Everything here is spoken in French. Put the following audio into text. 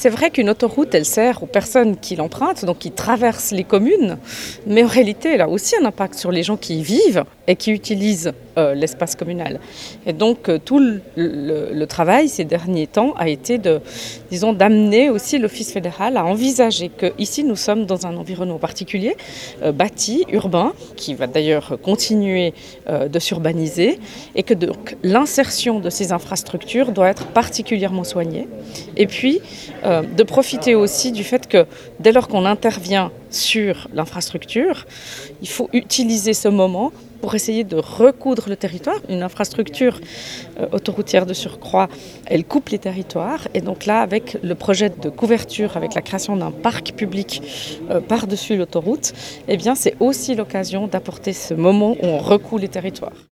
C'est vrai qu'une autoroute, elle sert aux personnes qui l'empruntent, donc qui traversent les communes, mais en réalité, elle a aussi un impact sur les gens qui y vivent et qui utilisent euh, l'espace communal. Et donc euh, tout le, travail ces derniers temps a été disons, d'amener aussi l'Office fédéral à envisager que ici nous sommes dans un environnement particulier, euh, bâti, urbain, qui va d'ailleurs continuer de s'urbaniser, et que donc l'insertion de ces infrastructures doit être particulièrement soignée. Et puis euh, de profiter aussi du fait que dès lors qu'on intervient sur l'infrastructure, il faut utiliser ce moment pour essayer de recoudre le territoire. Une infrastructure euh, autoroutière de surcroît, elle coupe les territoires. Et donc là, avec le projet de couverture, avec la création d'un parc public euh, par-dessus l'autoroute, eh c'est aussi l'occasion d'apporter ce moment où on recoue les territoires.